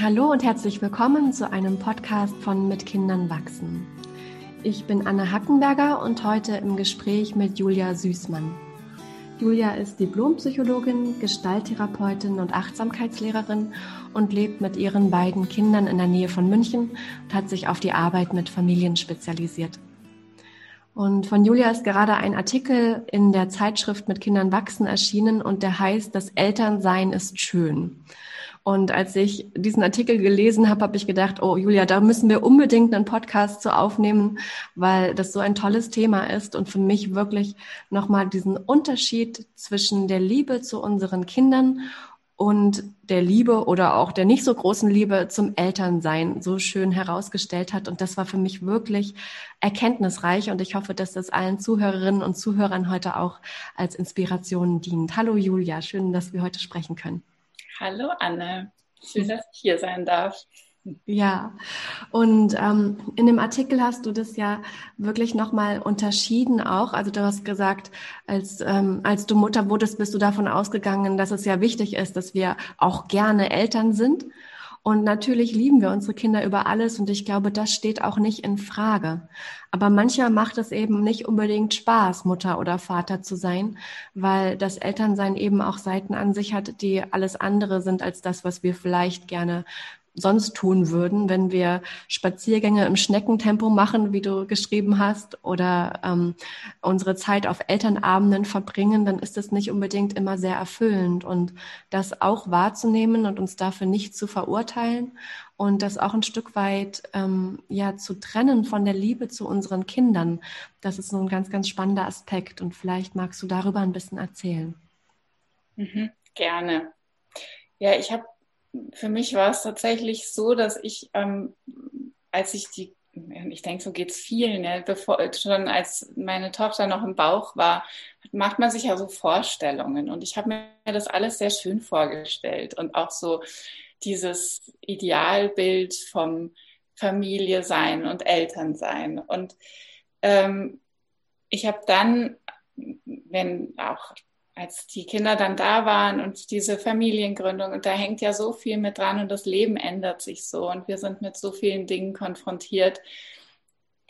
Hallo und herzlich willkommen zu einem Podcast von Mit Kindern wachsen. Ich bin Anne Hackenberger und heute im Gespräch mit Julia Süßmann. Julia ist Diplompsychologin, Gestalttherapeutin und Achtsamkeitslehrerin und lebt mit ihren beiden Kindern in der Nähe von München und hat sich auf die Arbeit mit Familien spezialisiert. Und von Julia ist gerade ein Artikel in der Zeitschrift mit Kindern wachsen erschienen und der heißt, das Elternsein ist schön. Und als ich diesen Artikel gelesen habe, habe ich gedacht, oh Julia, da müssen wir unbedingt einen Podcast zu aufnehmen, weil das so ein tolles Thema ist und für mich wirklich nochmal diesen Unterschied zwischen der Liebe zu unseren Kindern und der Liebe oder auch der nicht so großen Liebe zum Elternsein so schön herausgestellt hat. Und das war für mich wirklich erkenntnisreich. Und ich hoffe, dass das allen Zuhörerinnen und Zuhörern heute auch als Inspiration dient. Hallo Julia, schön, dass wir heute sprechen können. Hallo Anne, schön, dass ich hier sein darf. Ja, und ähm, in dem Artikel hast du das ja wirklich nochmal unterschieden auch. Also du hast gesagt, als, ähm, als du Mutter wurdest, bist du davon ausgegangen, dass es ja wichtig ist, dass wir auch gerne Eltern sind. Und natürlich lieben wir unsere Kinder über alles und ich glaube, das steht auch nicht in Frage. Aber manchmal macht es eben nicht unbedingt Spaß, Mutter oder Vater zu sein, weil das Elternsein eben auch Seiten an sich hat, die alles andere sind als das, was wir vielleicht gerne sonst tun würden, wenn wir Spaziergänge im Schneckentempo machen, wie du geschrieben hast, oder ähm, unsere Zeit auf Elternabenden verbringen, dann ist das nicht unbedingt immer sehr erfüllend. Und das auch wahrzunehmen und uns dafür nicht zu verurteilen und das auch ein Stück weit ähm, ja zu trennen von der Liebe zu unseren Kindern, das ist so ein ganz, ganz spannender Aspekt. Und vielleicht magst du darüber ein bisschen erzählen. Mhm, gerne. Ja, ich habe für mich war es tatsächlich so, dass ich, ähm, als ich die, ich denke, so geht es vielen, ja, bevor, schon als meine Tochter noch im Bauch war, macht man sich ja so Vorstellungen. Und ich habe mir das alles sehr schön vorgestellt und auch so dieses Idealbild vom Familie sein und Eltern sein. Und ähm, ich habe dann, wenn auch als die Kinder dann da waren und diese Familiengründung, und da hängt ja so viel mit dran und das Leben ändert sich so und wir sind mit so vielen Dingen konfrontiert,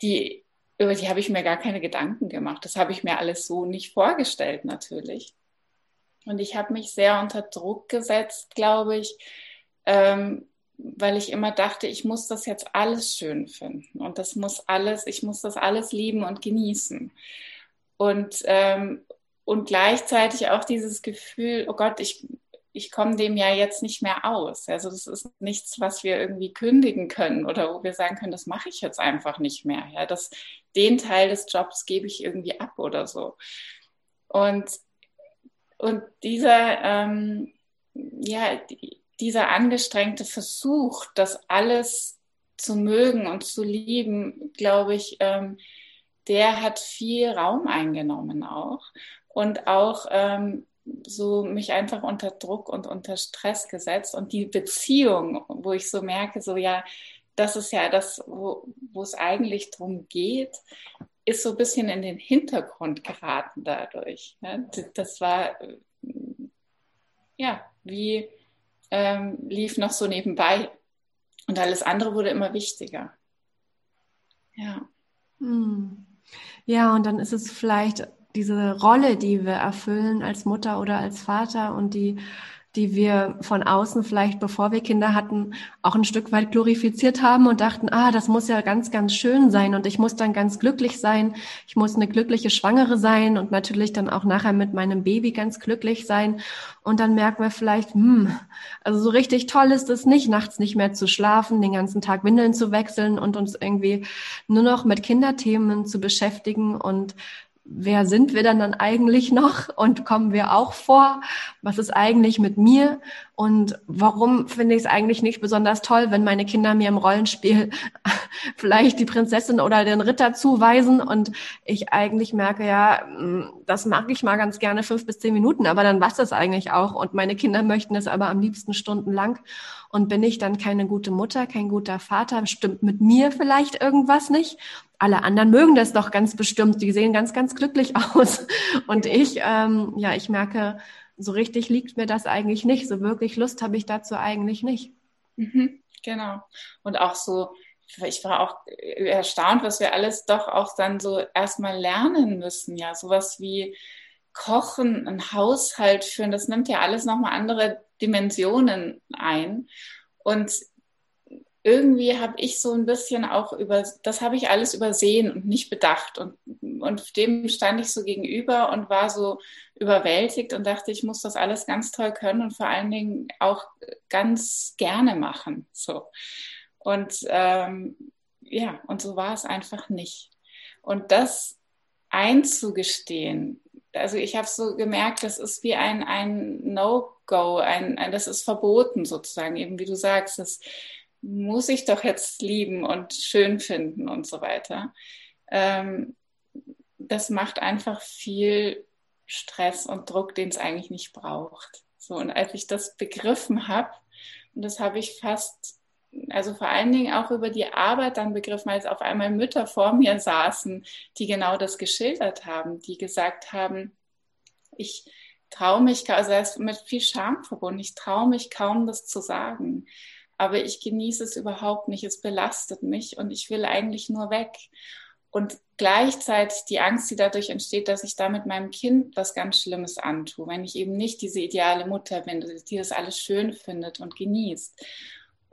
die, über die habe ich mir gar keine Gedanken gemacht. Das habe ich mir alles so nicht vorgestellt natürlich. Und ich habe mich sehr unter Druck gesetzt, glaube ich, ähm, weil ich immer dachte, ich muss das jetzt alles schön finden und das muss alles, ich muss das alles lieben und genießen. Und, ähm, und gleichzeitig auch dieses Gefühl, oh Gott, ich, ich komme dem ja jetzt nicht mehr aus. Also das ist nichts, was wir irgendwie kündigen können oder wo wir sagen können, das mache ich jetzt einfach nicht mehr. Ja, das, den Teil des Jobs gebe ich irgendwie ab oder so. Und, und dieser, ähm, ja, dieser angestrengte Versuch, das alles zu mögen und zu lieben, glaube ich, ähm, der hat viel Raum eingenommen auch und auch ähm, so mich einfach unter Druck und unter Stress gesetzt und die Beziehung, wo ich so merke, so ja, das ist ja das, wo, wo es eigentlich drum geht, ist so ein bisschen in den Hintergrund geraten dadurch. Ne? Das war ja wie ähm, lief noch so nebenbei und alles andere wurde immer wichtiger. Ja. Hm. Ja, und dann ist es vielleicht diese Rolle, die wir erfüllen als Mutter oder als Vater und die die wir von außen vielleicht, bevor wir Kinder hatten, auch ein Stück weit glorifiziert haben und dachten, ah, das muss ja ganz, ganz schön sein und ich muss dann ganz glücklich sein. Ich muss eine glückliche Schwangere sein und natürlich dann auch nachher mit meinem Baby ganz glücklich sein. Und dann merken wir vielleicht, hm, also so richtig toll ist es nicht, nachts nicht mehr zu schlafen, den ganzen Tag Windeln zu wechseln und uns irgendwie nur noch mit Kinderthemen zu beschäftigen und wer sind wir dann dann eigentlich noch und kommen wir auch vor? Was ist eigentlich mit mir? Und warum finde ich es eigentlich nicht besonders toll, wenn meine Kinder mir im Rollenspiel vielleicht die Prinzessin oder den Ritter zuweisen und ich eigentlich merke, ja, mm, das mag ich mal ganz gerne fünf bis zehn Minuten, aber dann was das eigentlich auch und meine Kinder möchten es aber am liebsten stundenlang und bin ich dann keine gute Mutter, kein guter Vater? Stimmt mit mir vielleicht irgendwas nicht? alle anderen mögen das doch ganz bestimmt. Die sehen ganz, ganz glücklich aus. Und ich, ähm, ja, ich merke, so richtig liegt mir das eigentlich nicht. So wirklich Lust habe ich dazu eigentlich nicht. Mhm. genau. Und auch so, ich war auch erstaunt, was wir alles doch auch dann so erstmal lernen müssen. Ja, sowas wie Kochen, ein Haushalt führen, das nimmt ja alles nochmal andere Dimensionen ein. Und irgendwie habe ich so ein bisschen auch über, das habe ich alles übersehen und nicht bedacht. Und, und dem stand ich so gegenüber und war so überwältigt und dachte, ich muss das alles ganz toll können und vor allen Dingen auch ganz gerne machen. So. Und ähm, ja, und so war es einfach nicht. Und das einzugestehen, also ich habe so gemerkt, das ist wie ein, ein No-Go, ein, ein, das ist verboten sozusagen, eben wie du sagst, das muss ich doch jetzt lieben und schön finden und so weiter. Ähm, das macht einfach viel Stress und Druck, den es eigentlich nicht braucht. So, und als ich das begriffen habe, und das habe ich fast, also vor allen Dingen auch über die Arbeit dann begriffen, als auf einmal Mütter vor mir saßen, die genau das geschildert haben, die gesagt haben, ich traue mich, also er ist mit viel Scham verbunden, ich traue mich kaum, das zu sagen. Aber ich genieße es überhaupt nicht, es belastet mich und ich will eigentlich nur weg. Und gleichzeitig die Angst, die dadurch entsteht, dass ich damit meinem Kind was ganz Schlimmes antue, wenn ich eben nicht diese ideale Mutter bin, die das alles schön findet und genießt.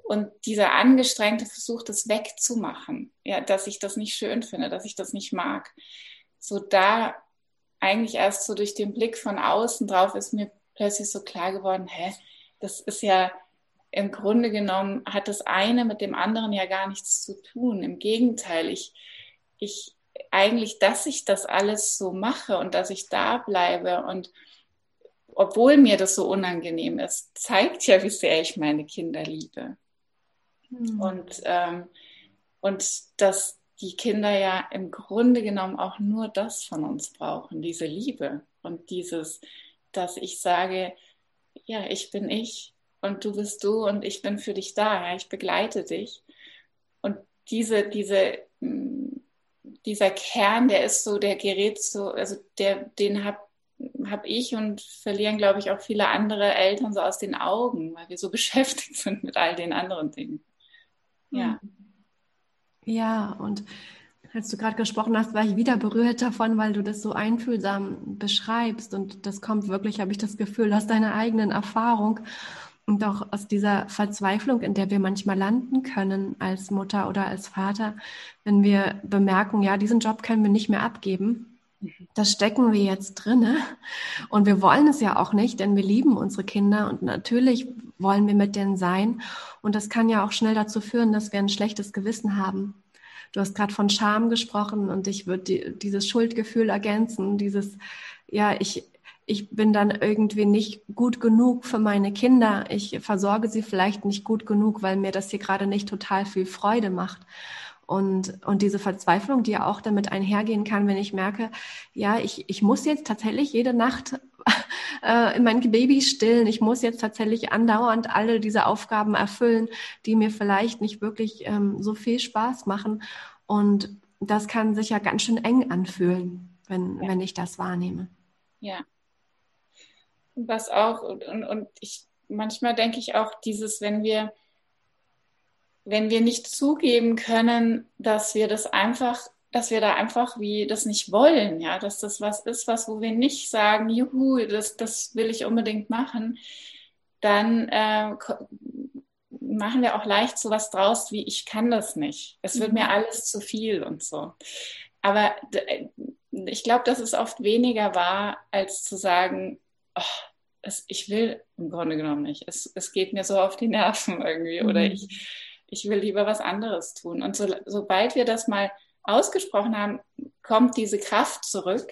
Und dieser angestrengte Versuch, das wegzumachen, ja, dass ich das nicht schön finde, dass ich das nicht mag, so da eigentlich erst so durch den Blick von außen drauf ist mir plötzlich so klar geworden, hä, das ist ja im Grunde genommen hat das eine mit dem anderen ja gar nichts zu tun. Im Gegenteil, ich, ich eigentlich, dass ich das alles so mache und dass ich da bleibe und obwohl mir das so unangenehm ist, zeigt ja, wie sehr ich meine Kinder liebe. Mhm. Und, ähm, und dass die Kinder ja im Grunde genommen auch nur das von uns brauchen, diese Liebe und dieses, dass ich sage, ja, ich bin ich und du bist du und ich bin für dich da, ja, ich begleite dich. Und diese, diese, mm, dieser Kern, der ist so, der gerät so, also der, den habe hab ich und verlieren, glaube ich, auch viele andere Eltern so aus den Augen, weil wir so beschäftigt sind mit all den anderen Dingen. Ja. Ja, und als du gerade gesprochen hast, war ich wieder berührt davon, weil du das so einfühlsam beschreibst. Und das kommt wirklich, habe ich das Gefühl, aus deiner eigenen Erfahrung und auch aus dieser Verzweiflung, in der wir manchmal landen können als Mutter oder als Vater, wenn wir bemerken, ja, diesen Job können wir nicht mehr abgeben. Das stecken wir jetzt drinne und wir wollen es ja auch nicht, denn wir lieben unsere Kinder und natürlich wollen wir mit denen sein und das kann ja auch schnell dazu führen, dass wir ein schlechtes Gewissen haben. Du hast gerade von Scham gesprochen und ich würde die, dieses Schuldgefühl ergänzen, dieses ja, ich ich bin dann irgendwie nicht gut genug für meine Kinder. Ich versorge sie vielleicht nicht gut genug, weil mir das hier gerade nicht total viel Freude macht. Und, und diese Verzweiflung, die ja auch damit einhergehen kann, wenn ich merke, ja, ich, ich muss jetzt tatsächlich jede Nacht äh, mein Baby stillen, ich muss jetzt tatsächlich andauernd alle diese Aufgaben erfüllen, die mir vielleicht nicht wirklich ähm, so viel Spaß machen. Und das kann sich ja ganz schön eng anfühlen, wenn, ja. wenn ich das wahrnehme. Ja, was auch, und, und ich manchmal denke ich auch, dieses, wenn wir, wenn wir nicht zugeben können, dass wir das einfach, dass wir da einfach wie das nicht wollen, ja, dass das was ist, was, wo wir nicht sagen, juhu, das, das will ich unbedingt machen, dann äh, machen wir auch leicht so was draus wie ich kann das nicht. Es wird mir mhm. alles zu viel und so. Aber ich glaube, dass es oft weniger war, als zu sagen, oh, es, ich will im Grunde genommen nicht. Es, es geht mir so auf die Nerven irgendwie mhm. oder ich, ich will lieber was anderes tun. Und so, sobald wir das mal ausgesprochen haben, kommt diese Kraft zurück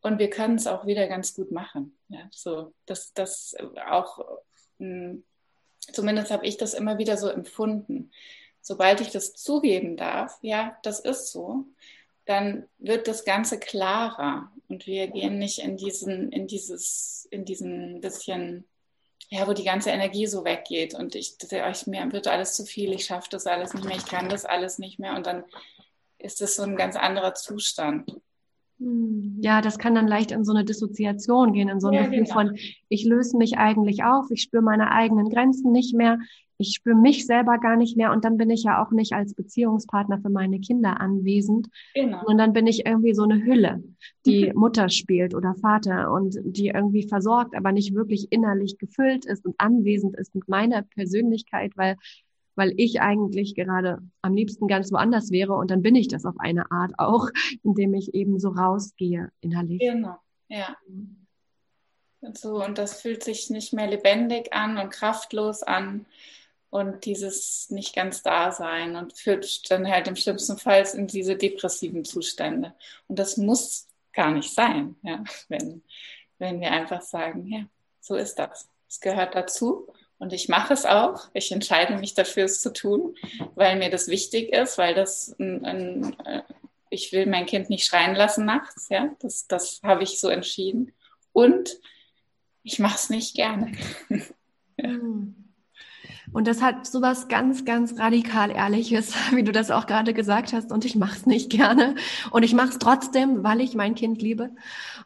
und wir können es auch wieder ganz gut machen. Ja, so, dass das auch, mh, hm, zumindest habe ich das immer wieder so empfunden. Sobald ich das zugeben darf, ja, das ist so, dann wird das Ganze klarer und wir gehen nicht in diesen, in dieses, in diesen bisschen, ja, wo die ganze Energie so weggeht und ich, ich mir wird alles zu viel, ich schaffe das alles nicht mehr, ich kann das alles nicht mehr und dann ist das so ein ganz anderer Zustand. Hm. Ja, das kann dann leicht in so eine Dissoziation gehen, in so ein ja, Gefühl genau. von, ich löse mich eigentlich auf, ich spüre meine eigenen Grenzen nicht mehr, ich spüre mich selber gar nicht mehr und dann bin ich ja auch nicht als Beziehungspartner für meine Kinder anwesend. Genau. Und dann bin ich irgendwie so eine Hülle, die Mutter spielt oder Vater und die irgendwie versorgt, aber nicht wirklich innerlich gefüllt ist und anwesend ist mit meiner Persönlichkeit, weil weil ich eigentlich gerade am liebsten ganz woanders wäre und dann bin ich das auf eine Art auch, indem ich eben so rausgehe innerlich. Genau, ja. Und so, und das fühlt sich nicht mehr lebendig an und kraftlos an und dieses nicht ganz da sein und führt dann halt im schlimmsten Fall in diese depressiven Zustände. Und das muss gar nicht sein, ja, wenn, wenn wir einfach sagen, ja, so ist das. Es gehört dazu und ich mache es auch. Ich entscheide mich dafür, es zu tun, weil mir das wichtig ist, weil das ein, ein, äh, ich will mein Kind nicht schreien lassen nachts. Ja, das, das habe ich so entschieden. Und ich mache es nicht gerne. ja. Und das hat sowas ganz, ganz radikal Ehrliches, wie du das auch gerade gesagt hast. Und ich mache es nicht gerne. Und ich mache es trotzdem, weil ich mein Kind liebe.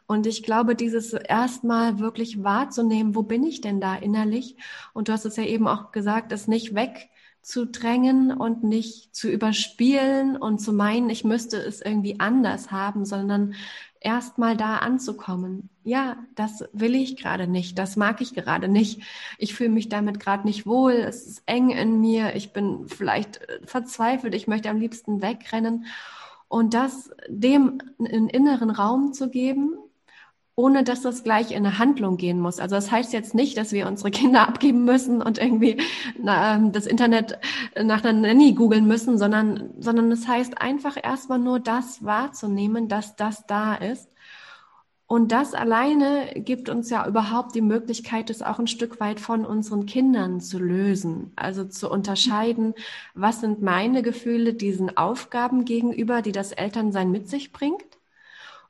Und ich glaube, dieses erstmal wirklich wahrzunehmen, wo bin ich denn da innerlich? Und du hast es ja eben auch gesagt, es nicht wegzudrängen und nicht zu überspielen und zu meinen, ich müsste es irgendwie anders haben, sondern erstmal da anzukommen. Ja, das will ich gerade nicht, das mag ich gerade nicht. Ich fühle mich damit gerade nicht wohl, es ist eng in mir, ich bin vielleicht äh, verzweifelt, ich möchte am liebsten wegrennen. Und das dem einen inneren Raum zu geben, ohne dass das gleich in eine Handlung gehen muss. Also das heißt jetzt nicht, dass wir unsere Kinder abgeben müssen und irgendwie na, ähm, das Internet nach einer Nanny googeln müssen, sondern, sondern es heißt einfach erstmal nur das wahrzunehmen, dass das da ist. Und das alleine gibt uns ja überhaupt die Möglichkeit, es auch ein Stück weit von unseren Kindern zu lösen. Also zu unterscheiden, was sind meine Gefühle diesen Aufgaben gegenüber, die das Elternsein mit sich bringt.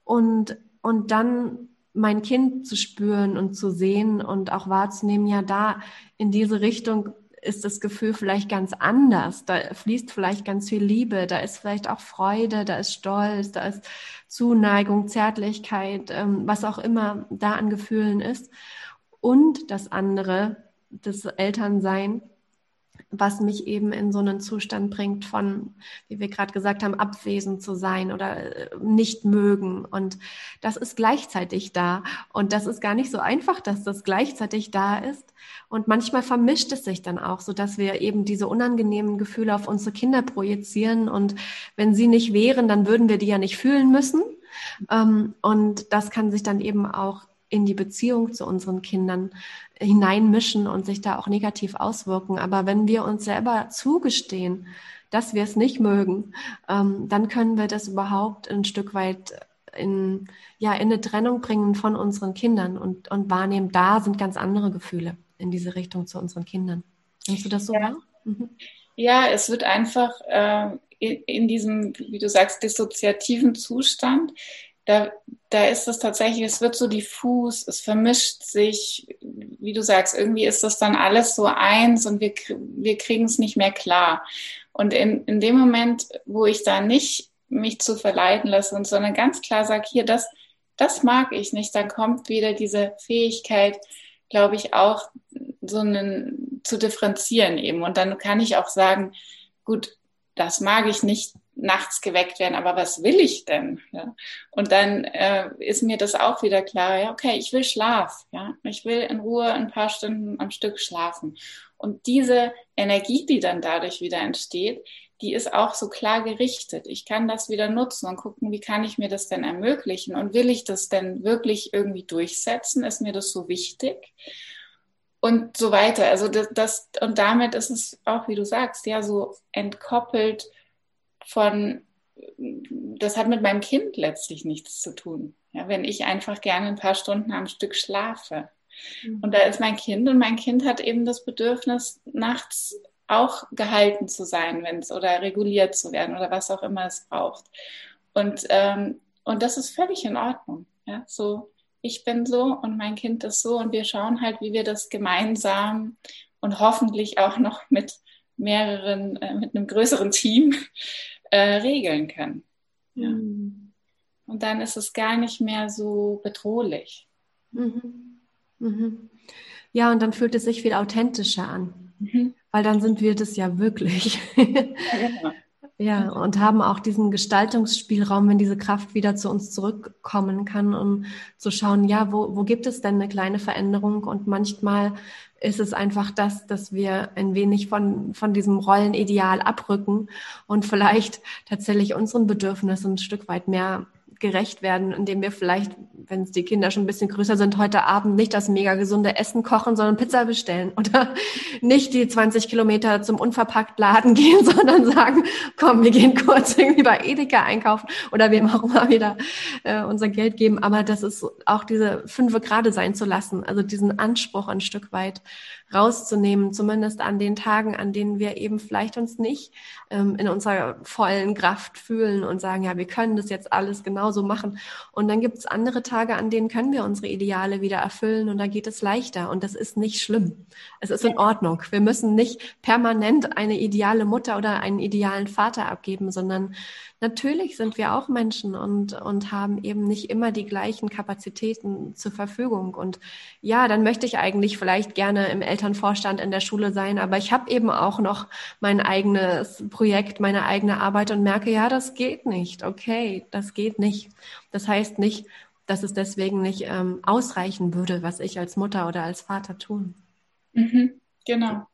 Und, und dann mein Kind zu spüren und zu sehen und auch wahrzunehmen, ja, da in diese Richtung ist das Gefühl vielleicht ganz anders. Da fließt vielleicht ganz viel Liebe, da ist vielleicht auch Freude, da ist Stolz, da ist Zuneigung, Zärtlichkeit, ähm, was auch immer da an Gefühlen ist. Und das andere, das Elternsein, was mich eben in so einen Zustand bringt von, wie wir gerade gesagt haben, abwesend zu sein oder äh, nicht mögen. Und das ist gleichzeitig da. Und das ist gar nicht so einfach, dass das gleichzeitig da ist. Und manchmal vermischt es sich dann auch, so dass wir eben diese unangenehmen Gefühle auf unsere Kinder projizieren. Und wenn sie nicht wären, dann würden wir die ja nicht fühlen müssen. Ähm, und das kann sich dann eben auch in die Beziehung zu unseren Kindern hineinmischen und sich da auch negativ auswirken. Aber wenn wir uns selber zugestehen, dass wir es nicht mögen, ähm, dann können wir das überhaupt ein Stück weit in, ja, in eine Trennung bringen von unseren Kindern und, und wahrnehmen, da sind ganz andere Gefühle in diese Richtung zu unseren Kindern. Nimmst du das so ja. wahr? Mhm. Ja, es wird einfach äh, in, in, diesem, wie du sagst, dissoziativen Zustand da, da ist es tatsächlich, es wird so diffus, es vermischt sich, wie du sagst, irgendwie ist das dann alles so eins und wir, wir kriegen es nicht mehr klar. Und in, in dem Moment, wo ich da nicht mich zu verleiten lasse und sondern ganz klar sage, hier, das, das mag ich nicht, dann kommt wieder diese Fähigkeit, glaube ich, auch so einen zu differenzieren eben. Und dann kann ich auch sagen, gut, das mag ich nicht, nachts geweckt werden, aber was will ich denn? Ja? Und dann äh, ist mir das auch wieder klar, ja, okay, ich will Schlaf, ja, ich will in Ruhe ein paar Stunden am Stück schlafen. Und diese Energie, die dann dadurch wieder entsteht, die ist auch so klar gerichtet. Ich kann das wieder nutzen und gucken, wie kann ich mir das denn ermöglichen und will ich das denn wirklich irgendwie durchsetzen? Ist mir das so wichtig? Und so weiter. Also das, das und damit ist es auch, wie du sagst, ja, so entkoppelt von, das hat mit meinem Kind letztlich nichts zu tun. Ja, wenn ich einfach gerne ein paar Stunden am Stück schlafe. Mhm. Und da ist mein Kind und mein Kind hat eben das Bedürfnis, nachts auch gehalten zu sein, wenn es oder reguliert zu werden oder was auch immer es braucht. Und, ähm, und das ist völlig in Ordnung. Ja, so, ich bin so und mein Kind ist so und wir schauen halt, wie wir das gemeinsam und hoffentlich auch noch mit mehreren, äh, mit einem größeren Team äh, regeln können. Ja. Hm. und dann ist es gar nicht mehr so bedrohlich. Mhm. Mhm. Ja, und dann fühlt es sich viel authentischer an, mhm. weil dann sind wir das ja wirklich. ja, genau. Ja, und haben auch diesen Gestaltungsspielraum, wenn diese Kraft wieder zu uns zurückkommen kann, um zu schauen, ja, wo, wo gibt es denn eine kleine Veränderung? Und manchmal ist es einfach das, dass wir ein wenig von, von diesem Rollenideal abrücken und vielleicht tatsächlich unseren Bedürfnissen ein Stück weit mehr gerecht werden, indem wir vielleicht, wenn es die Kinder schon ein bisschen größer sind, heute Abend nicht das mega gesunde Essen kochen, sondern Pizza bestellen oder nicht die 20 Kilometer zum unverpackt Laden gehen, sondern sagen, komm, wir gehen kurz irgendwie bei Edeka einkaufen oder wem auch immer wieder äh, unser Geld geben. Aber das ist auch diese fünfe Grade sein zu lassen, also diesen Anspruch ein Stück weit rauszunehmen, zumindest an den Tagen, an denen wir eben vielleicht uns nicht ähm, in unserer vollen Kraft fühlen und sagen, ja, wir können das jetzt alles genauso machen. Und dann gibt es andere Tage, an denen können wir unsere Ideale wieder erfüllen und da geht es leichter und das ist nicht schlimm. Es ist in Ordnung. Wir müssen nicht permanent eine ideale Mutter oder einen idealen Vater abgeben, sondern natürlich sind wir auch Menschen und, und haben eben nicht immer die gleichen Kapazitäten zur Verfügung. Und ja, dann möchte ich eigentlich vielleicht gerne im Elternvorstand in der Schule sein, aber ich habe eben auch noch mein eigenes Projekt, meine eigene Arbeit und merke, ja, das geht nicht. Okay, das geht nicht. Das heißt nicht, dass es deswegen nicht ähm, ausreichen würde, was ich als Mutter oder als Vater tun. Mhm, genau.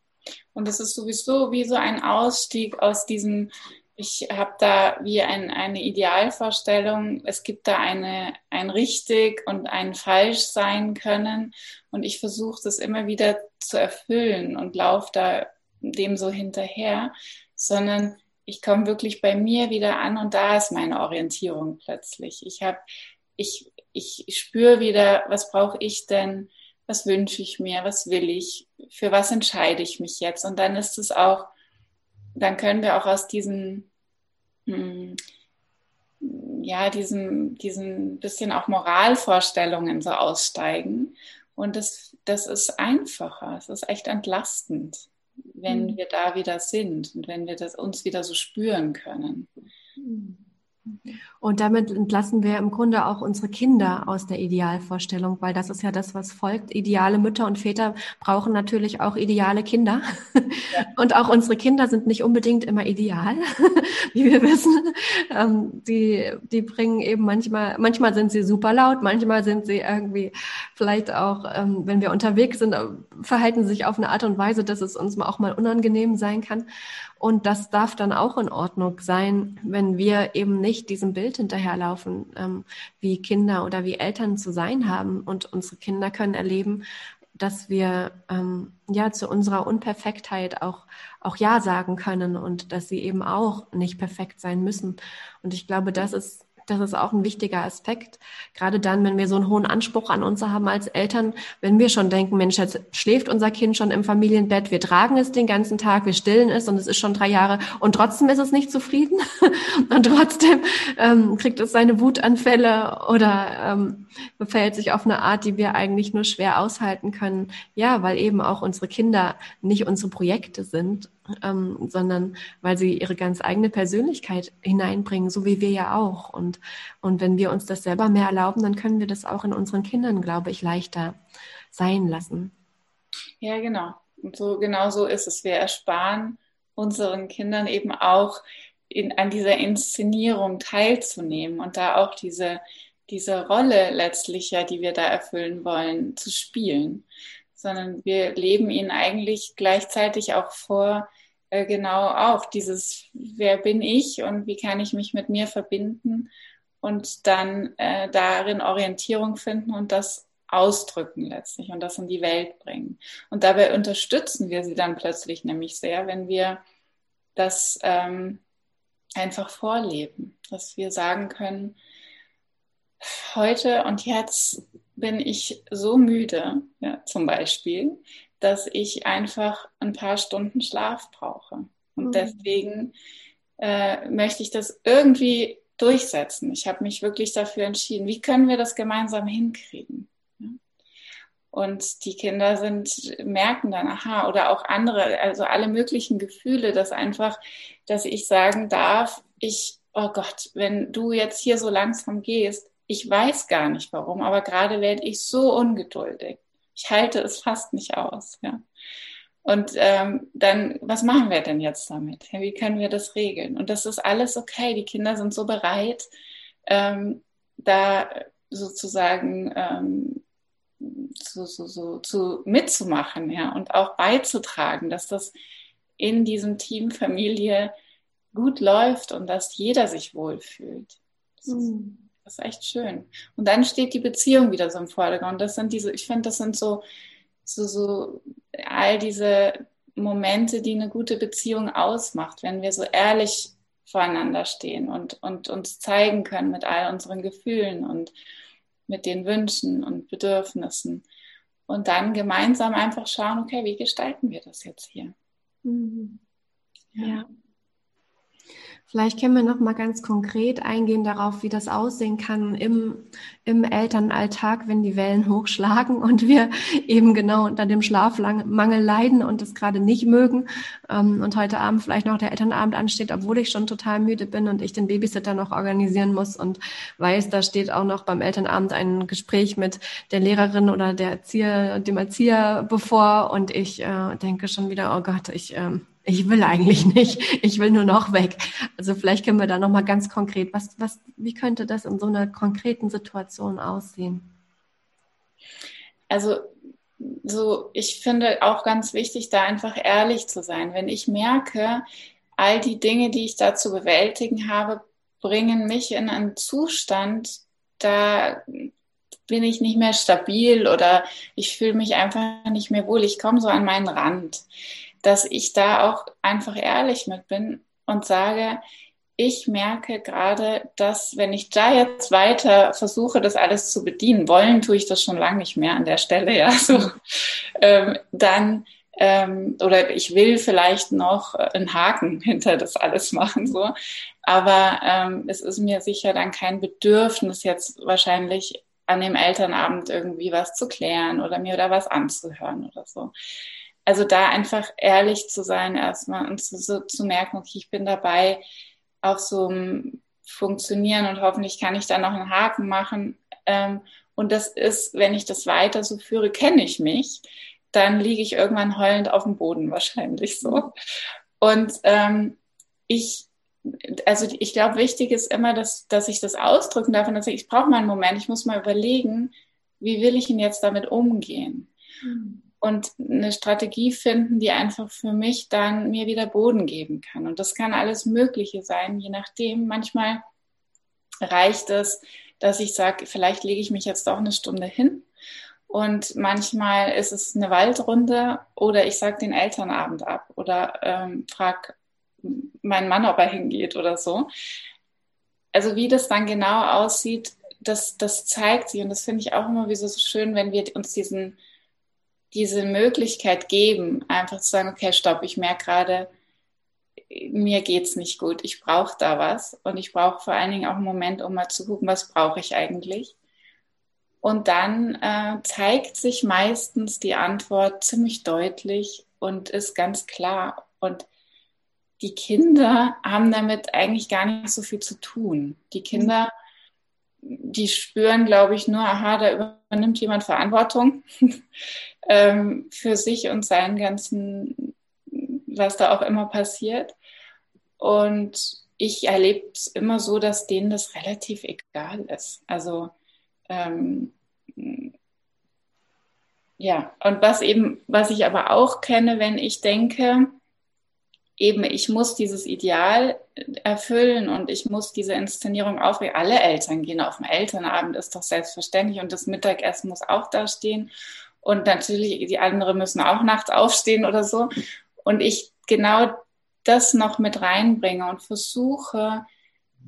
Und es ist sowieso wie so ein Ausstieg aus diesem ich habe da wie ein, eine Idealvorstellung, es gibt da eine, ein richtig und ein falsch sein können. Und ich versuche das immer wieder zu erfüllen und laufe da dem so hinterher, sondern ich komme wirklich bei mir wieder an und da ist meine Orientierung plötzlich. Ich habe, ich, ich spüre wieder, was brauche ich denn, was wünsche ich mir, was will ich, für was entscheide ich mich jetzt? Und dann ist es auch dann können wir auch aus diesen, hm, ja, diesen, diesen bisschen auch Moralvorstellungen so aussteigen. Und das, das ist einfacher, es ist echt entlastend, wenn mhm. wir da wieder sind und wenn wir das uns wieder so spüren können. Mhm. Und damit entlassen wir im Grunde auch unsere Kinder aus der Idealvorstellung, weil das ist ja das, was folgt. Ideale Mütter und Väter brauchen natürlich auch ideale Kinder. Ja. Und auch unsere Kinder sind nicht unbedingt immer ideal, wie wir wissen. Ähm, die, die bringen eben manchmal, manchmal sind sie super laut, manchmal sind sie irgendwie vielleicht auch, ähm, wenn wir unterwegs sind, verhalten sie sich auf eine Art und Weise, dass es uns auch mal unangenehm sein kann. Und das darf dann auch in Ordnung sein, wenn wir eben nicht diesem Bild hinterherlaufen, ähm, wie Kinder oder wie Eltern zu sein haben. Und unsere Kinder können erleben, dass wir ähm, ja zu unserer Unperfektheit auch, auch Ja sagen können und dass sie eben auch nicht perfekt sein müssen. Und ich glaube, das ist das ist auch ein wichtiger Aspekt. Gerade dann, wenn wir so einen hohen Anspruch an uns haben als Eltern, wenn wir schon denken, Mensch, jetzt schläft unser Kind schon im Familienbett, wir tragen es den ganzen Tag, wir stillen es und es ist schon drei Jahre und trotzdem ist es nicht zufrieden und trotzdem ähm, kriegt es seine Wutanfälle oder ähm, befällt sich auf eine Art, die wir eigentlich nur schwer aushalten können. Ja, weil eben auch unsere Kinder nicht unsere Projekte sind ähm, sondern weil sie ihre ganz eigene Persönlichkeit hineinbringen, so wie wir ja auch. Und, und wenn wir uns das selber mehr erlauben, dann können wir das auch in unseren Kindern, glaube ich, leichter sein lassen. Ja, genau. Und so genau so ist es. Wir ersparen unseren Kindern eben auch in, an dieser Inszenierung teilzunehmen und da auch diese, diese Rolle letztlich ja, die wir da erfüllen wollen, zu spielen sondern wir leben ihnen eigentlich gleichzeitig auch vor, äh, genau auch dieses, wer bin ich und wie kann ich mich mit mir verbinden und dann äh, darin Orientierung finden und das ausdrücken letztlich und das in die Welt bringen. Und dabei unterstützen wir sie dann plötzlich nämlich sehr, wenn wir das ähm, einfach vorleben, dass wir sagen können, heute und jetzt bin ich so müde, ja, zum Beispiel, dass ich einfach ein paar Stunden Schlaf brauche. Und mhm. deswegen äh, möchte ich das irgendwie durchsetzen. Ich habe mich wirklich dafür entschieden, wie können wir das gemeinsam hinkriegen? Und die Kinder sind, merken dann, aha, oder auch andere, also alle möglichen Gefühle, dass einfach, dass ich sagen darf, ich oh Gott, wenn du jetzt hier so langsam gehst, ich weiß gar nicht warum, aber gerade werde ich so ungeduldig. Ich halte es fast nicht aus. Ja. Und ähm, dann, was machen wir denn jetzt damit? Wie können wir das regeln? Und das ist alles okay. Die Kinder sind so bereit, ähm, da sozusagen ähm, so, so, so, zu, mitzumachen ja, und auch beizutragen, dass das in diesem Team Familie gut läuft und dass jeder sich wohlfühlt. Mhm. Das ist echt schön. Und dann steht die Beziehung wieder so im Vordergrund. Das sind diese, ich finde, das sind so, so, so all diese Momente, die eine gute Beziehung ausmacht, wenn wir so ehrlich voreinander stehen und, und uns zeigen können mit all unseren Gefühlen und mit den Wünschen und Bedürfnissen. Und dann gemeinsam einfach schauen, okay, wie gestalten wir das jetzt hier? Mhm. Ja. ja. Vielleicht können wir noch mal ganz konkret eingehen darauf, wie das aussehen kann im, im Elternalltag, wenn die Wellen hochschlagen und wir eben genau unter dem Schlafmangel leiden und das gerade nicht mögen ähm, und heute Abend vielleicht noch der Elternabend ansteht, obwohl ich schon total müde bin und ich den Babysitter noch organisieren muss und weiß, da steht auch noch beim Elternabend ein Gespräch mit der Lehrerin oder der Erzieher, dem Erzieher bevor und ich äh, denke schon wieder, oh Gott, ich äh, ich will eigentlich nicht, ich will nur noch weg. Also vielleicht können wir da nochmal ganz konkret, was, was, wie könnte das in so einer konkreten Situation aussehen? Also so, ich finde auch ganz wichtig, da einfach ehrlich zu sein. Wenn ich merke, all die Dinge, die ich da zu bewältigen habe, bringen mich in einen Zustand, da bin ich nicht mehr stabil oder ich fühle mich einfach nicht mehr wohl. Ich komme so an meinen Rand dass ich da auch einfach ehrlich mit bin und sage, ich merke gerade, dass wenn ich da jetzt weiter versuche, das alles zu bedienen, wollen tue ich das schon lange nicht mehr an der Stelle, ja, so, ähm, dann ähm, oder ich will vielleicht noch einen Haken hinter das alles machen, so, aber ähm, es ist mir sicher dann kein Bedürfnis jetzt wahrscheinlich an dem Elternabend irgendwie was zu klären oder mir da was anzuhören oder so also da einfach ehrlich zu sein erstmal und zu, so, zu merken, okay, ich bin dabei auf so Funktionieren und hoffentlich kann ich da noch einen Haken machen. Ähm, und das ist, wenn ich das weiter so führe, kenne ich mich, dann liege ich irgendwann heulend auf dem Boden wahrscheinlich so. Und ähm, ich, also ich glaube, wichtig ist immer, dass, dass ich das ausdrücken darf und dass ich, ich brauche mal einen Moment, ich muss mal überlegen, wie will ich denn jetzt damit umgehen? Mhm und eine Strategie finden, die einfach für mich dann mir wieder Boden geben kann. Und das kann alles Mögliche sein, je nachdem. Manchmal reicht es, dass ich sage, vielleicht lege ich mich jetzt doch eine Stunde hin. Und manchmal ist es eine Waldrunde oder ich sage den Elternabend ab oder ähm, frage meinen Mann, ob er hingeht oder so. Also wie das dann genau aussieht, das, das zeigt sich. Und das finde ich auch immer wie so schön, wenn wir uns diesen diese Möglichkeit geben, einfach zu sagen, okay, stopp, ich merke gerade, mir geht's nicht gut, ich brauche da was und ich brauche vor allen Dingen auch einen Moment, um mal zu gucken, was brauche ich eigentlich. Und dann äh, zeigt sich meistens die Antwort ziemlich deutlich und ist ganz klar. Und die Kinder haben damit eigentlich gar nicht so viel zu tun. Die Kinder, die spüren, glaube ich, nur, aha, da übernimmt jemand Verantwortung. ähm, für sich und seinen ganzen, was da auch immer passiert. Und ich erlebe es immer so, dass denen das relativ egal ist. Also ähm, ja, und was eben, was ich aber auch kenne, wenn ich denke, eben, ich muss dieses Ideal erfüllen und ich muss diese Inszenierung aufregen. Alle Eltern gehen auf den Elternabend, ist doch selbstverständlich und das Mittagessen muss auch da stehen. Und natürlich, die anderen müssen auch nachts aufstehen oder so. Und ich genau das noch mit reinbringe und versuche,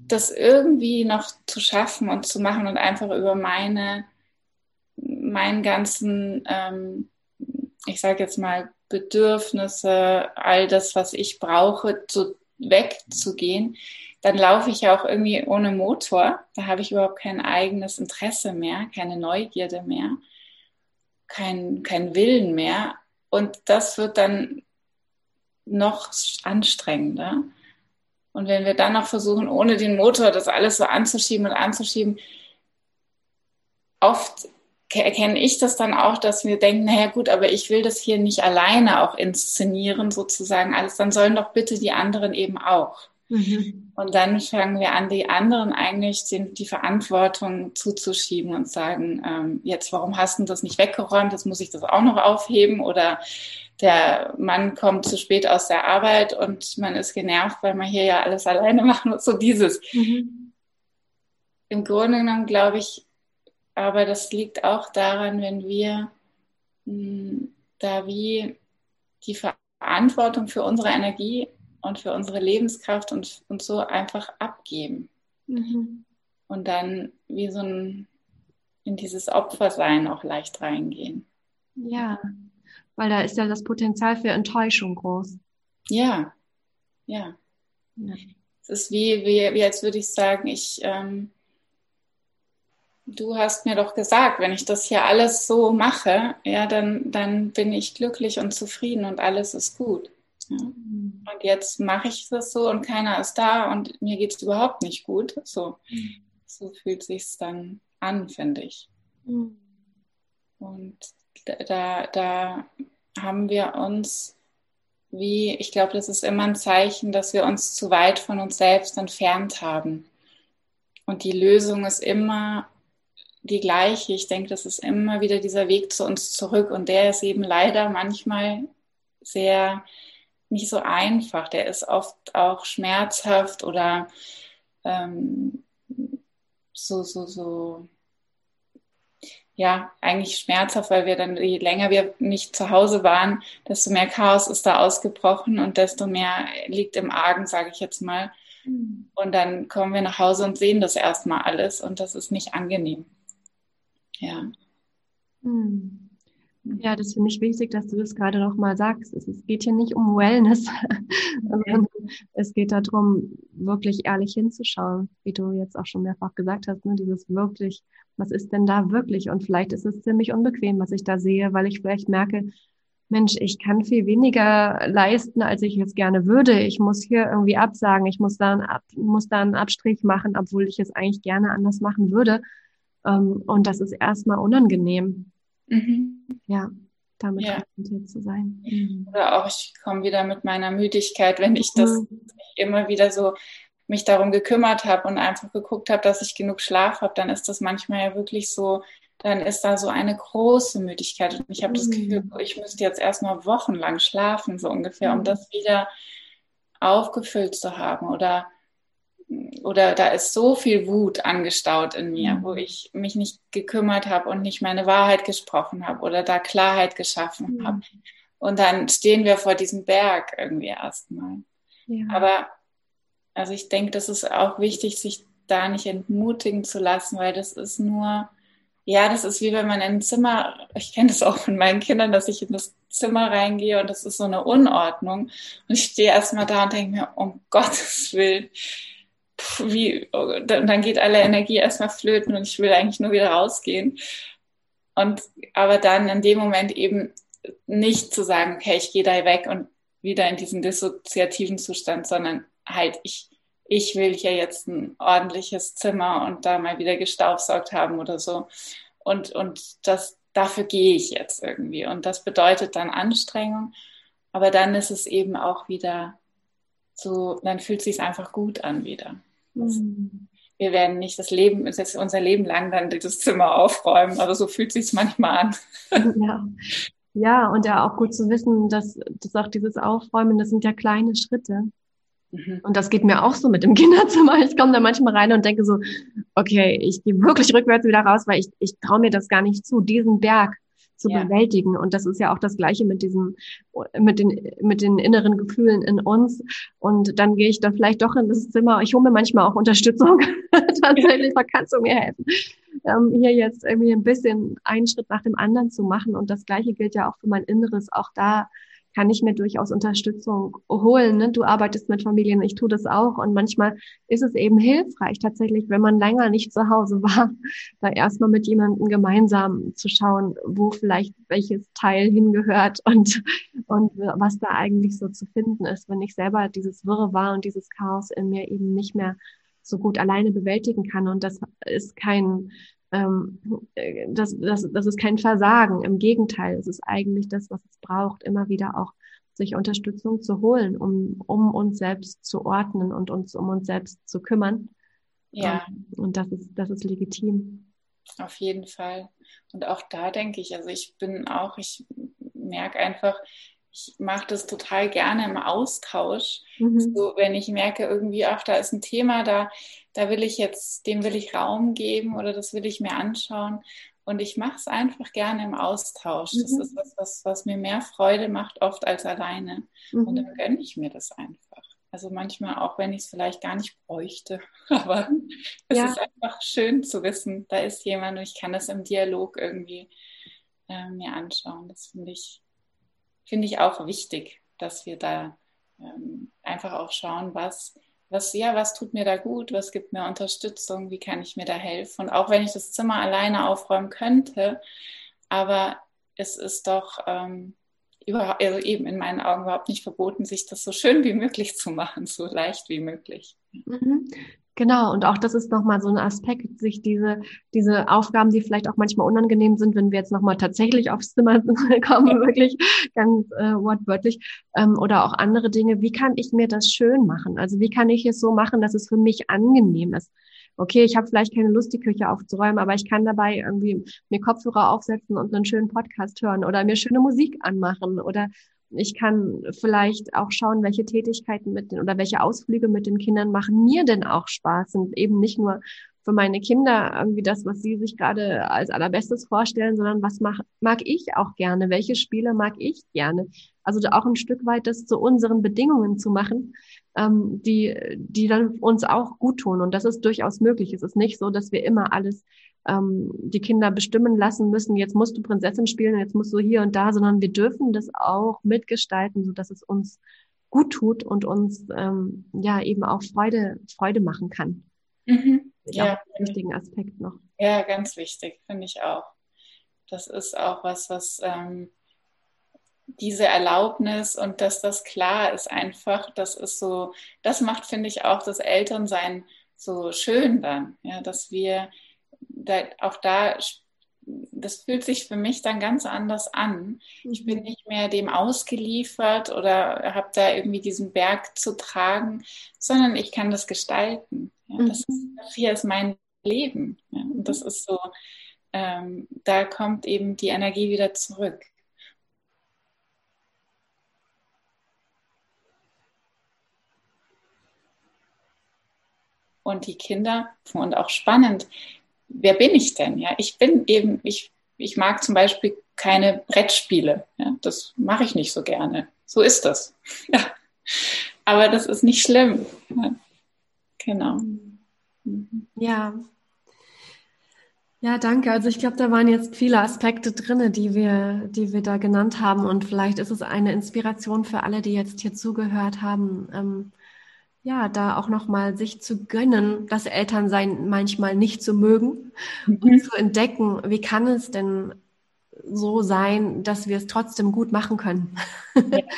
das irgendwie noch zu schaffen und zu machen und einfach über meine, meinen ganzen, ähm, ich sage jetzt mal, Bedürfnisse, all das, was ich brauche, zu, wegzugehen, dann laufe ich ja auch irgendwie ohne Motor. Da habe ich überhaupt kein eigenes Interesse mehr, keine Neugierde mehr kein, kein Willen mehr. Und das wird dann noch anstrengender. Und wenn wir dann noch versuchen, ohne den Motor das alles so anzuschieben und anzuschieben, oft erkenne ich das dann auch, dass wir denken, naja gut, aber ich will das hier nicht alleine auch inszenieren, sozusagen alles, dann sollen doch bitte die anderen eben auch. Mhm. Und dann fangen wir an, die anderen eigentlich den, die Verantwortung zuzuschieben und sagen, ähm, jetzt, warum hast du das nicht weggeräumt? Jetzt muss ich das auch noch aufheben. Oder der Mann kommt zu spät aus der Arbeit und man ist genervt, weil man hier ja alles alleine machen muss. So dieses. Mhm. Im Grunde genommen glaube ich, aber das liegt auch daran, wenn wir mh, hm, da wie die Verantwortung für unsere Energie und für unsere Lebenskraft und, und so einfach abgeben. Mhm. Und dann wie so ein in dieses Opfersein auch leicht reingehen. Ja, weil da ist ja das Potenzial für Enttäuschung groß. Ja, ja. ja. Es ist wie, wie, wie als würde ich sagen, ich, ähm, du hast mir doch gesagt, wenn ich das hier alles so mache, ja, dann, dann bin ich glücklich und zufrieden und alles ist gut. Ja. Mhm. Und jetzt mache ich das so und keiner ist da und mir geht es überhaupt nicht gut. So, mhm. so fühlt sich dann an, finde ich. Mhm. Und da, da haben wir uns wie, ich glaube, das ist immer ein Zeichen, dass wir uns zu weit von uns selbst entfernt haben. Und die Lösung ist immer die gleiche. Ich denke, das ist immer wieder dieser Weg zu uns zurück. Und der ist eben leider manchmal sehr nicht so einfach. Der ist oft auch schmerzhaft oder ähm, so, so, so, ja, eigentlich schmerzhaft, weil wir dann, je länger wir nicht zu Hause waren, desto mehr Chaos ist da ausgebrochen und desto mehr liegt im Argen, sage ich jetzt mal. Mhm. Und dann kommen wir nach Hause und sehen das erstmal alles und das ist nicht angenehm. Ja. Mhm. Ja, das finde ich wichtig, dass du das gerade nochmal sagst. Es, es, geht hier nicht um Wellness, sondern es geht darum, wirklich ehrlich hinzuschauen, wie du jetzt auch schon mehrfach gesagt hast, ne? dieses wirklich, was ist denn da wirklich? Und vielleicht ist es ziemlich unbequem, was ich da sehe, weil ich vielleicht merke, Mensch, ich kann viel weniger leisten, als ich jetzt gerne würde. Ich muss hier irgendwie absagen, ich muss da einen, Ab muss da einen Abstrich machen, obwohl ich es eigentlich gerne anders machen würde. Ähm, und das ist erstmal unangenehm. Mhm. Ja, damit ja. konfrontiert zu sein. Mhm. Oder auch, ich komme wieder mit meiner Müdigkeit, wenn ich das mhm. immer wieder so mich darum gekümmert habe und einfach geguckt habe, dass ich genug Schlaf habe, dann ist das manchmal ja wirklich so, dann ist da so eine große Müdigkeit. Und ich habe mhm. das Gefühl, ich müsste jetzt erstmal wochenlang schlafen, so ungefähr, um mhm. das wieder aufgefüllt zu haben. Oder oder da ist so viel Wut angestaut in mir, mhm. wo ich mich nicht gekümmert habe und nicht meine Wahrheit gesprochen habe oder da Klarheit geschaffen mhm. habe. Und dann stehen wir vor diesem Berg irgendwie erstmal. Ja. Aber also ich denke, das ist auch wichtig, sich da nicht entmutigen zu lassen, weil das ist nur, ja, das ist wie wenn man in ein Zimmer, ich kenne das auch von meinen Kindern, dass ich in das Zimmer reingehe und das ist so eine Unordnung. Und ich stehe erstmal da und denke mir, um Gottes Willen, wie, dann geht alle Energie erstmal flöten und ich will eigentlich nur wieder rausgehen. Und aber dann in dem Moment eben nicht zu sagen, okay, ich gehe da weg und wieder in diesen dissoziativen Zustand, sondern halt, ich, ich will hier jetzt ein ordentliches Zimmer und da mal wieder gestaubsaugt haben oder so. Und, und das, dafür gehe ich jetzt irgendwie. Und das bedeutet dann Anstrengung. Aber dann ist es eben auch wieder so, dann fühlt es sich einfach gut an wieder. Mhm. Wir werden nicht das Leben, unser Leben lang dann dieses Zimmer aufräumen, aber so fühlt sich manchmal an. Ja. ja, und ja auch gut zu wissen, dass, dass auch dieses Aufräumen, das sind ja kleine Schritte. Mhm. Und das geht mir auch so mit dem Kinderzimmer. Ich komme da manchmal rein und denke so, okay, ich gehe wirklich rückwärts wieder raus, weil ich, ich traue mir das gar nicht zu, diesen Berg zu ja. bewältigen. Und das ist ja auch das Gleiche mit diesem, mit den, mit den inneren Gefühlen in uns. Und dann gehe ich da vielleicht doch in das Zimmer. Ich hole mir manchmal auch Unterstützung. Tatsächlich, da kannst du mir helfen. Ähm, hier jetzt irgendwie ein bisschen einen Schritt nach dem anderen zu machen. Und das Gleiche gilt ja auch für mein Inneres. Auch da kann ich mir durchaus Unterstützung holen. Ne? Du arbeitest mit Familien, ich tue das auch. Und manchmal ist es eben hilfreich, tatsächlich, wenn man länger nicht zu Hause war, da erstmal mit jemandem gemeinsam zu schauen, wo vielleicht welches Teil hingehört und, und was da eigentlich so zu finden ist, wenn ich selber dieses Wirre war und dieses Chaos in mir eben nicht mehr so gut alleine bewältigen kann. Und das ist kein, ähm, das, das, das ist kein Versagen. Im Gegenteil, es ist eigentlich das, was es braucht, immer wieder auch sich Unterstützung zu holen, um, um uns selbst zu ordnen und uns um uns selbst zu kümmern. Ja. Ähm, und das ist, das ist legitim. Auf jeden Fall. Und auch da denke ich, also ich bin auch, ich merke einfach, ich mache das total gerne im Austausch. Mhm. So, wenn ich merke, irgendwie, ach, da ist ein Thema, da, da will ich jetzt, dem will ich Raum geben oder das will ich mir anschauen. Und ich mache es einfach gerne im Austausch. Mhm. Das ist was, was, was mir mehr Freude macht, oft als alleine. Mhm. Und dann gönne ich mir das einfach. Also manchmal auch, wenn ich es vielleicht gar nicht bräuchte. Aber es ja. ist einfach schön zu wissen, da ist jemand und ich kann das im Dialog irgendwie äh, mir anschauen. Das finde ich finde ich auch wichtig, dass wir da ähm, einfach auch schauen, was, was, ja, was tut mir da gut, was gibt mir Unterstützung, wie kann ich mir da helfen. Und auch wenn ich das Zimmer alleine aufräumen könnte, aber es ist doch ähm, überhaupt, also eben in meinen Augen überhaupt nicht verboten, sich das so schön wie möglich zu machen, so leicht wie möglich. Mhm. Genau, und auch das ist nochmal so ein Aspekt, sich diese, diese Aufgaben, die vielleicht auch manchmal unangenehm sind, wenn wir jetzt nochmal tatsächlich aufs Zimmer kommen, wirklich ganz äh, wortwörtlich, ähm, oder auch andere Dinge, wie kann ich mir das schön machen? Also wie kann ich es so machen, dass es für mich angenehm ist? Okay, ich habe vielleicht keine Lust, die Küche aufzuräumen, aber ich kann dabei irgendwie mir Kopfhörer aufsetzen und einen schönen Podcast hören oder mir schöne Musik anmachen oder ich kann vielleicht auch schauen, welche Tätigkeiten mit den oder welche Ausflüge mit den Kindern machen mir denn auch Spaß und eben nicht nur für meine Kinder irgendwie das, was sie sich gerade als allerbestes vorstellen, sondern was mach, mag ich auch gerne? Welche Spiele mag ich gerne? Also auch ein Stück weit das zu unseren Bedingungen zu machen, ähm, die, die dann uns auch gut tun. Und das ist durchaus möglich. Es ist nicht so, dass wir immer alles ähm, die Kinder bestimmen lassen müssen, jetzt musst du Prinzessin spielen, jetzt musst du hier und da, sondern wir dürfen das auch mitgestalten, so dass es uns gut tut und uns ähm, ja eben auch Freude, Freude machen kann. Mhm. Ja, wichtigen Aspekt noch. Ja, ganz wichtig, finde ich auch. Das ist auch was, was ähm, diese Erlaubnis und dass das klar ist einfach, das ist so, das macht, finde ich, auch das Elternsein so schön dann, ja, dass wir da, auch da, das fühlt sich für mich dann ganz anders an. Ich bin mhm. nicht mehr dem ausgeliefert oder habe da irgendwie diesen Berg zu tragen, sondern ich kann das gestalten. Ja, das, ist, mhm. das hier ist mein Leben. Ja, und das ist so, ähm, da kommt eben die Energie wieder zurück. Und die Kinder, und auch spannend, wer bin ich denn? Ja, ich bin eben, ich, ich mag zum Beispiel keine Brettspiele. Ja, das mache ich nicht so gerne. So ist das. Ja. Aber das ist nicht schlimm. Ja. Genau. Ja. Ja, danke. Also ich glaube, da waren jetzt viele Aspekte drin, die wir, die wir da genannt haben. Und vielleicht ist es eine Inspiration für alle, die jetzt hier zugehört haben. Ähm, ja, da auch nochmal sich zu gönnen, das Elternsein manchmal nicht zu mögen mhm. und zu entdecken, wie kann es denn so sein, dass wir es trotzdem gut machen können. Ja.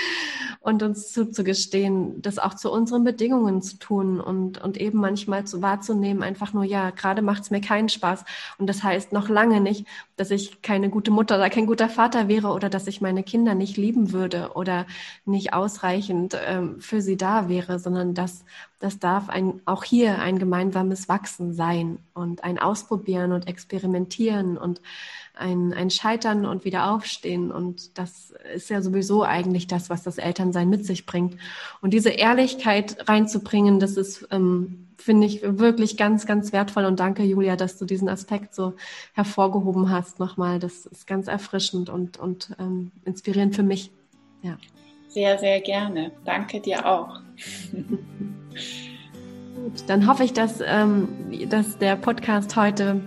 und uns zuzugestehen, das auch zu unseren Bedingungen zu tun und, und eben manchmal zu wahrzunehmen, einfach nur, ja, gerade macht es mir keinen Spaß. Und das heißt noch lange nicht, dass ich keine gute Mutter oder kein guter Vater wäre oder dass ich meine Kinder nicht lieben würde oder nicht ausreichend ähm, für sie da wäre, sondern dass das darf ein, auch hier ein gemeinsames Wachsen sein und ein Ausprobieren und Experimentieren und ein, ein Scheitern und wieder aufstehen. Und das ist ja sowieso eigentlich das, was das Elternsein mit sich bringt. Und diese Ehrlichkeit reinzubringen, das ist, ähm, finde ich, wirklich ganz, ganz wertvoll. Und danke, Julia, dass du diesen Aspekt so hervorgehoben hast nochmal. Das ist ganz erfrischend und, und ähm, inspirierend für mich. Ja. Sehr, sehr gerne. Danke dir auch. Gut, dann hoffe ich, dass, ähm, dass der Podcast heute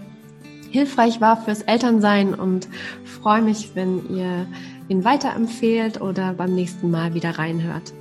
hilfreich war fürs Elternsein und freue mich, wenn ihr ihn weiterempfehlt oder beim nächsten Mal wieder reinhört.